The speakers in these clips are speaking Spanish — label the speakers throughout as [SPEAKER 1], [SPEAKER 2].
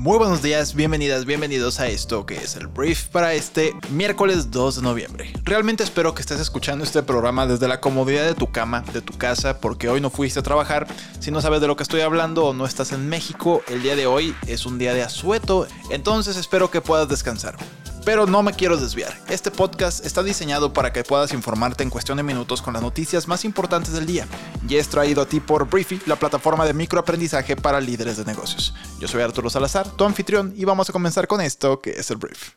[SPEAKER 1] Muy buenos días, bienvenidas, bienvenidos a esto que es el brief para este miércoles 2 de noviembre. Realmente espero que estés escuchando este programa desde la comodidad de tu cama, de tu casa, porque hoy no fuiste a trabajar. Si no sabes de lo que estoy hablando o no estás en México, el día de hoy es un día de asueto, entonces espero que puedas descansar. Pero no me quiero desviar. Este podcast está diseñado para que puedas informarte en cuestión de minutos con las noticias más importantes del día. Y es traído a ti por Briefy, la plataforma de microaprendizaje para líderes de negocios. Yo soy Arturo Salazar, tu anfitrión, y vamos a comenzar con esto que es el Brief.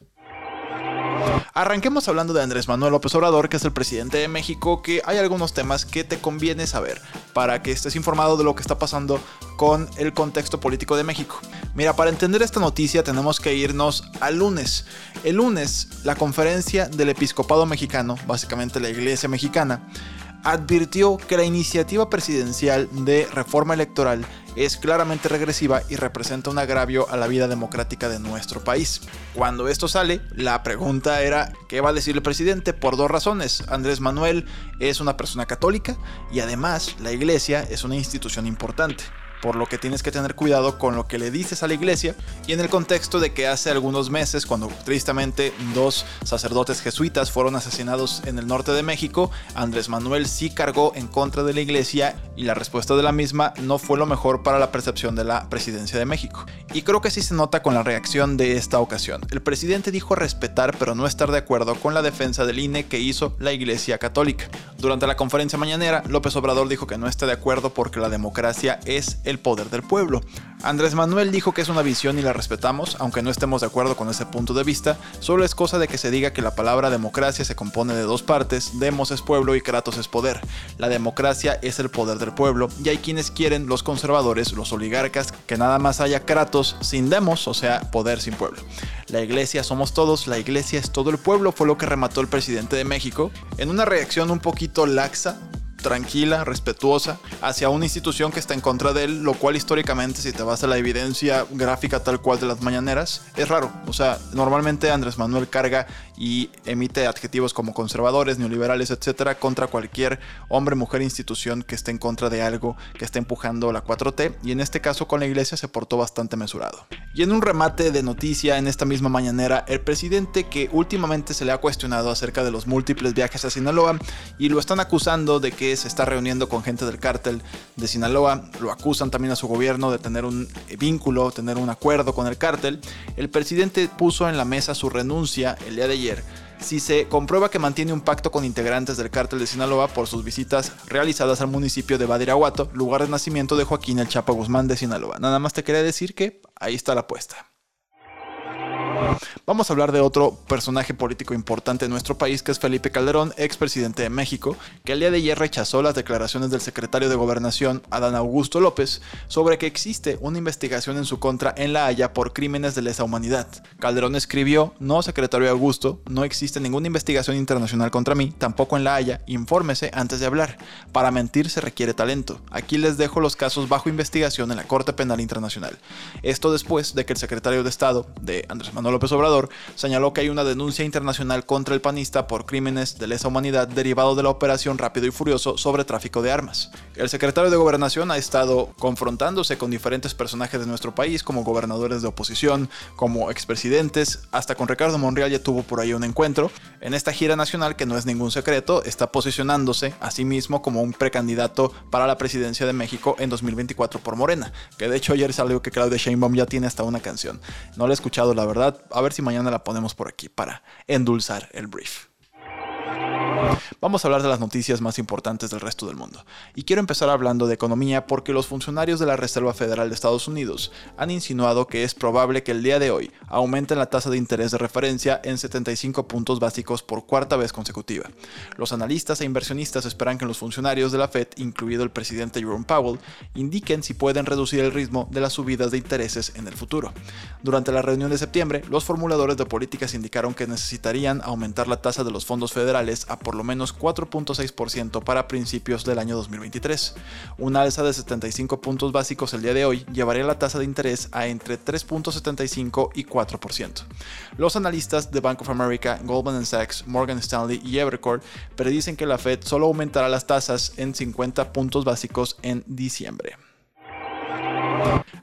[SPEAKER 1] Arranquemos hablando de Andrés Manuel López Obrador, que es el presidente de México, que hay algunos temas que te conviene saber para que estés informado de lo que está pasando con el contexto político de México. Mira, para entender esta noticia tenemos que irnos al lunes. El lunes, la conferencia del episcopado mexicano, básicamente la iglesia mexicana, advirtió que la iniciativa presidencial de reforma electoral es claramente regresiva y representa un agravio a la vida democrática de nuestro país. Cuando esto sale, la pregunta era, ¿qué va a decir el presidente? Por dos razones. Andrés Manuel es una persona católica y además la iglesia es una institución importante por lo que tienes que tener cuidado con lo que le dices a la iglesia y en el contexto de que hace algunos meses cuando tristemente dos sacerdotes jesuitas fueron asesinados en el norte de México, Andrés Manuel sí cargó en contra de la iglesia y la respuesta de la misma no fue lo mejor para la percepción de la presidencia de México. Y creo que sí se nota con la reacción de esta ocasión. El presidente dijo respetar pero no estar de acuerdo con la defensa del INE que hizo la iglesia católica. Durante la conferencia mañanera, López Obrador dijo que no está de acuerdo porque la democracia es el el poder del pueblo. Andrés Manuel dijo que es una visión y la respetamos, aunque no estemos de acuerdo con ese punto de vista, solo es cosa de que se diga que la palabra democracia se compone de dos partes, demos es pueblo y kratos es poder. La democracia es el poder del pueblo y hay quienes quieren, los conservadores, los oligarcas, que nada más haya kratos sin demos, o sea, poder sin pueblo. La iglesia somos todos, la iglesia es todo el pueblo, fue lo que remató el presidente de México, en una reacción un poquito laxa, tranquila, respetuosa, hacia una institución que está en contra de él, lo cual históricamente, si te vas a la evidencia gráfica tal cual de las mañaneras, es raro. O sea, normalmente Andrés Manuel carga y emite adjetivos como conservadores, neoliberales, etcétera, contra cualquier hombre, mujer, institución que esté en contra de algo que esté empujando la 4T, y en este caso con la iglesia se portó bastante mesurado. Y en un remate de noticia en esta misma mañanera, el presidente que últimamente se le ha cuestionado acerca de los múltiples viajes a Sinaloa y lo están acusando de que se está reuniendo con gente del cártel de Sinaloa, lo acusan también a su gobierno de tener un vínculo, tener un acuerdo con el cártel, el presidente puso en la mesa su renuncia el día de ayer si se comprueba que mantiene un pacto con integrantes del cártel de Sinaloa por sus visitas realizadas al municipio de Badiraguato, lugar de nacimiento de Joaquín El Chapa Guzmán de Sinaloa. Nada más te quería decir que ahí está la apuesta. Vamos a hablar de otro personaje político importante en nuestro país, que es Felipe Calderón, expresidente de México, que el día de ayer rechazó las declaraciones del secretario de Gobernación, Adán Augusto López, sobre que existe una investigación en su contra en La Haya por crímenes de lesa humanidad. Calderón escribió, no, secretario Augusto, no existe ninguna investigación internacional contra mí, tampoco en La Haya, infórmese antes de hablar. Para mentir se requiere talento. Aquí les dejo los casos bajo investigación en la Corte Penal Internacional. Esto después de que el secretario de Estado de Andrés Manuel López Obrador señaló que hay una denuncia internacional contra el panista por crímenes de lesa humanidad derivado de la operación Rápido y Furioso sobre tráfico de armas. El secretario de Gobernación ha estado confrontándose con diferentes personajes de nuestro país, como gobernadores de oposición, como expresidentes, hasta con Ricardo Monreal ya tuvo por ahí un encuentro. En esta gira nacional, que no es ningún secreto, está posicionándose a sí mismo como un precandidato para la presidencia de México en 2024 por Morena, que de hecho ayer salió que Claudia Sheinbaum ya tiene hasta una canción. No la he escuchado, la verdad, a ver si mañana la ponemos por aquí para endulzar el brief. Vamos a hablar de las noticias más importantes del resto del mundo. Y quiero empezar hablando de economía porque los funcionarios de la Reserva Federal de Estados Unidos han insinuado que es probable que el día de hoy aumenten la tasa de interés de referencia en 75 puntos básicos por cuarta vez consecutiva. Los analistas e inversionistas esperan que los funcionarios de la Fed, incluido el presidente Jerome Powell, indiquen si pueden reducir el ritmo de las subidas de intereses en el futuro. Durante la reunión de septiembre, los formuladores de políticas indicaron que necesitarían aumentar la tasa de los fondos federales a por por lo menos 4.6% para principios del año 2023. Una alza de 75 puntos básicos el día de hoy llevaría la tasa de interés a entre 3.75 y 4%. Los analistas de Bank of America, Goldman Sachs, Morgan Stanley y Evercore predicen que la Fed solo aumentará las tasas en 50 puntos básicos en diciembre.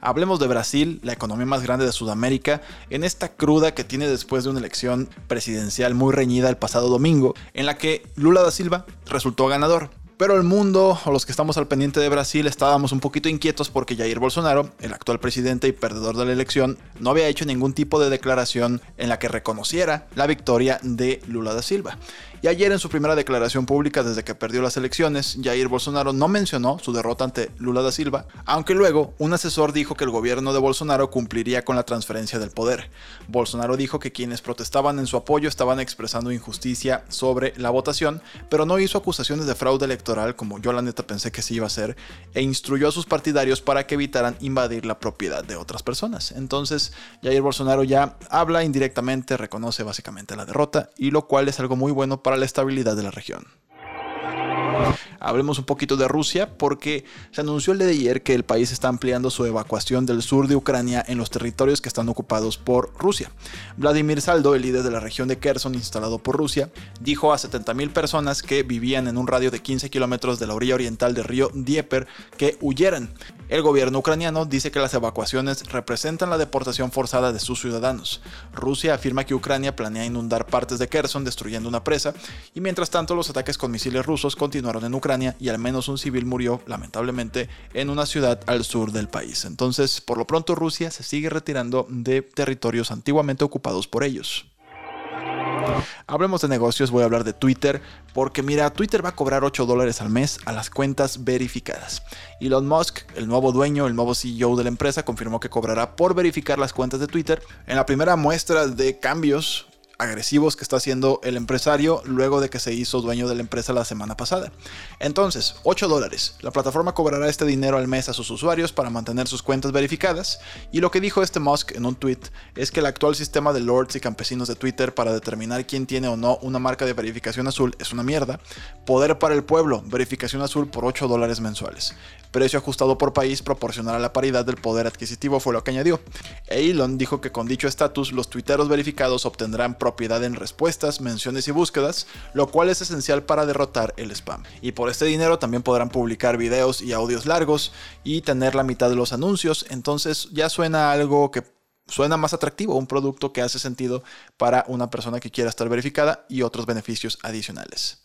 [SPEAKER 1] Hablemos de Brasil, la economía más grande de Sudamérica, en esta cruda que tiene después de una elección presidencial muy reñida el pasado domingo, en la que Lula da Silva resultó ganador. Pero el mundo, o los que estamos al pendiente de Brasil, estábamos un poquito inquietos porque Jair Bolsonaro, el actual presidente y perdedor de la elección, no había hecho ningún tipo de declaración en la que reconociera la victoria de Lula da Silva. Y ayer en su primera declaración pública desde que perdió las elecciones, Jair Bolsonaro no mencionó su derrota ante Lula da Silva, aunque luego un asesor dijo que el gobierno de Bolsonaro cumpliría con la transferencia del poder. Bolsonaro dijo que quienes protestaban en su apoyo estaban expresando injusticia sobre la votación, pero no hizo acusaciones de fraude electoral como yo la neta pensé que sí iba a hacer, e instruyó a sus partidarios para que evitaran invadir la propiedad de otras personas. Entonces, Jair Bolsonaro ya habla indirectamente, reconoce básicamente la derrota, y lo cual es algo muy bueno para la estabilidad de la región. Hablemos un poquito de Rusia porque se anunció el de ayer que el país está ampliando su evacuación del sur de Ucrania en los territorios que están ocupados por Rusia. Vladimir Saldo, el líder de la región de Kherson instalado por Rusia, dijo a 70.000 personas que vivían en un radio de 15 kilómetros de la orilla oriental del río Dnieper que huyeran. El gobierno ucraniano dice que las evacuaciones representan la deportación forzada de sus ciudadanos. Rusia afirma que Ucrania planea inundar partes de Kherson destruyendo una presa y mientras tanto los ataques con misiles rusos continuaron en Ucrania y al menos un civil murió lamentablemente en una ciudad al sur del país. Entonces, por lo pronto Rusia se sigue retirando de territorios antiguamente ocupados por ellos. Hablemos de negocios, voy a hablar de Twitter, porque mira, Twitter va a cobrar 8 dólares al mes a las cuentas verificadas. Elon Musk, el nuevo dueño, el nuevo CEO de la empresa, confirmó que cobrará por verificar las cuentas de Twitter. En la primera muestra de cambios agresivos que está haciendo el empresario luego de que se hizo dueño de la empresa la semana pasada. Entonces, 8 dólares. La plataforma cobrará este dinero al mes a sus usuarios para mantener sus cuentas verificadas. Y lo que dijo este Musk en un tweet es que el actual sistema de lords y campesinos de Twitter para determinar quién tiene o no una marca de verificación azul es una mierda. Poder para el pueblo, verificación azul por 8 dólares mensuales. Precio ajustado por país proporcional a la paridad del poder adquisitivo fue lo que añadió. Elon dijo que con dicho estatus los tuiteros verificados obtendrán propiedad en respuestas, menciones y búsquedas, lo cual es esencial para derrotar el spam. Y por este dinero también podrán publicar videos y audios largos y tener la mitad de los anuncios, entonces ya suena algo que suena más atractivo, un producto que hace sentido para una persona que quiera estar verificada y otros beneficios adicionales.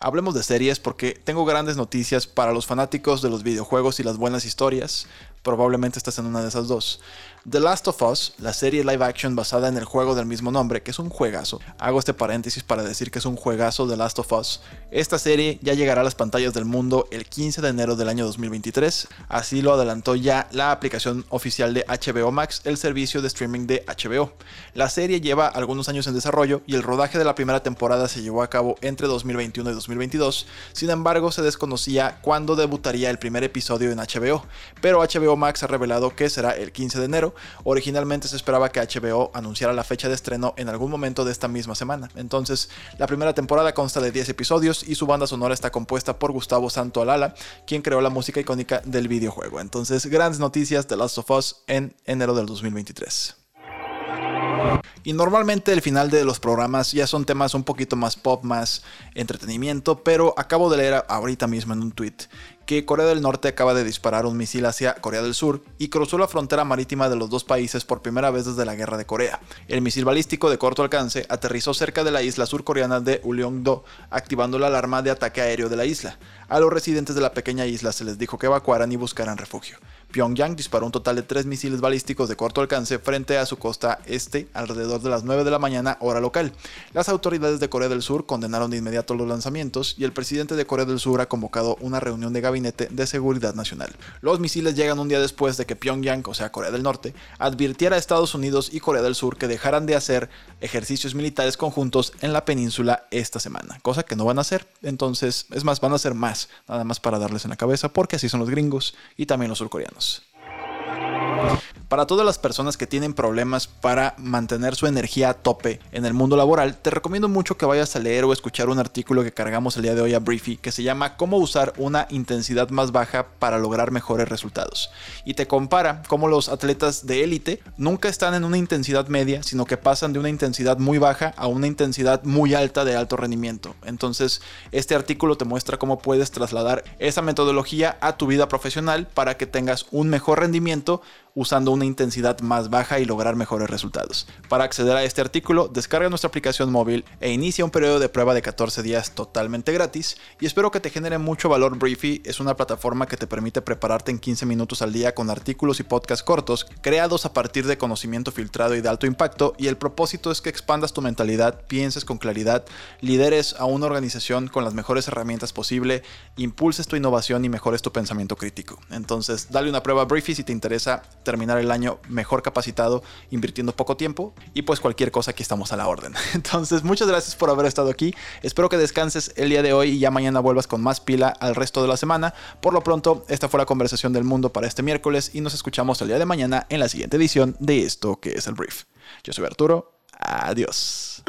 [SPEAKER 1] Hablemos de series porque tengo grandes noticias para los fanáticos de los videojuegos y las buenas historias. Probablemente estás en una de esas dos. The Last of Us, la serie live action basada en el juego del mismo nombre, que es un juegazo. Hago este paréntesis para decir que es un juegazo The Last of Us. Esta serie ya llegará a las pantallas del mundo el 15 de enero del año 2023. Así lo adelantó ya la aplicación oficial de HBO Max, el servicio de streaming de HBO. La serie lleva algunos años en desarrollo y el rodaje de la primera temporada se llevó a cabo entre 2021 y 2022. Sin embargo, se desconocía cuándo debutaría el primer episodio en HBO, pero HBO Max ha revelado que será el 15 de enero Originalmente se esperaba que HBO anunciara la fecha de estreno en algún momento de esta misma semana. Entonces, la primera temporada consta de 10 episodios y su banda sonora está compuesta por Gustavo Santo Alala, quien creó la música icónica del videojuego. Entonces, grandes noticias de Last of Us en enero del 2023. Y normalmente el final de los programas ya son temas un poquito más pop, más entretenimiento, pero acabo de leer ahorita mismo en un tweet que Corea del Norte acaba de disparar un misil hacia Corea del Sur y cruzó la frontera marítima de los dos países por primera vez desde la Guerra de Corea. El misil balístico de corto alcance aterrizó cerca de la isla surcoreana de Uleong-do, activando la alarma de ataque aéreo de la isla. A los residentes de la pequeña isla se les dijo que evacuaran y buscaran refugio. Pyongyang disparó un total de tres misiles balísticos de corto alcance frente a su costa este alrededor de las 9 de la mañana hora local. Las autoridades de Corea del Sur condenaron de inmediato los lanzamientos y el presidente de Corea del Sur ha convocado una reunión de gabinete de seguridad nacional. Los misiles llegan un día después de que Pyongyang, o sea Corea del Norte, advirtiera a Estados Unidos y Corea del Sur que dejaran de hacer ejercicios militares conjuntos en la península esta semana, cosa que no van a hacer. Entonces, es más, van a hacer más, nada más para darles en la cabeza, porque así son los gringos y también los surcoreanos. Americanos. Para todas las personas que tienen problemas para mantener su energía a tope en el mundo laboral, te recomiendo mucho que vayas a leer o escuchar un artículo que cargamos el día de hoy a Briefy que se llama Cómo usar una intensidad más baja para lograr mejores resultados. Y te compara cómo los atletas de élite nunca están en una intensidad media, sino que pasan de una intensidad muy baja a una intensidad muy alta de alto rendimiento. Entonces, este artículo te muestra cómo puedes trasladar esa metodología a tu vida profesional para que tengas un mejor rendimiento usando una intensidad más baja y lograr mejores resultados. Para acceder a este artículo, descarga nuestra aplicación móvil e inicia un periodo de prueba de 14 días totalmente gratis y espero que te genere mucho valor Briefy. Es una plataforma que te permite prepararte en 15 minutos al día con artículos y podcasts cortos creados a partir de conocimiento filtrado y de alto impacto y el propósito es que expandas tu mentalidad, pienses con claridad, lideres a una organización con las mejores herramientas posible, impulses tu innovación y mejores tu pensamiento crítico. Entonces, dale una prueba a Briefy si te interesa terminar el año mejor capacitado, invirtiendo poco tiempo y pues cualquier cosa aquí estamos a la orden. Entonces, muchas gracias por haber estado aquí. Espero que descanses el día de hoy y ya mañana vuelvas con más pila al resto de la semana. Por lo pronto, esta fue la conversación del mundo para este miércoles y nos escuchamos el día de mañana en la siguiente edición de esto que es el brief. Yo soy Arturo. Adiós.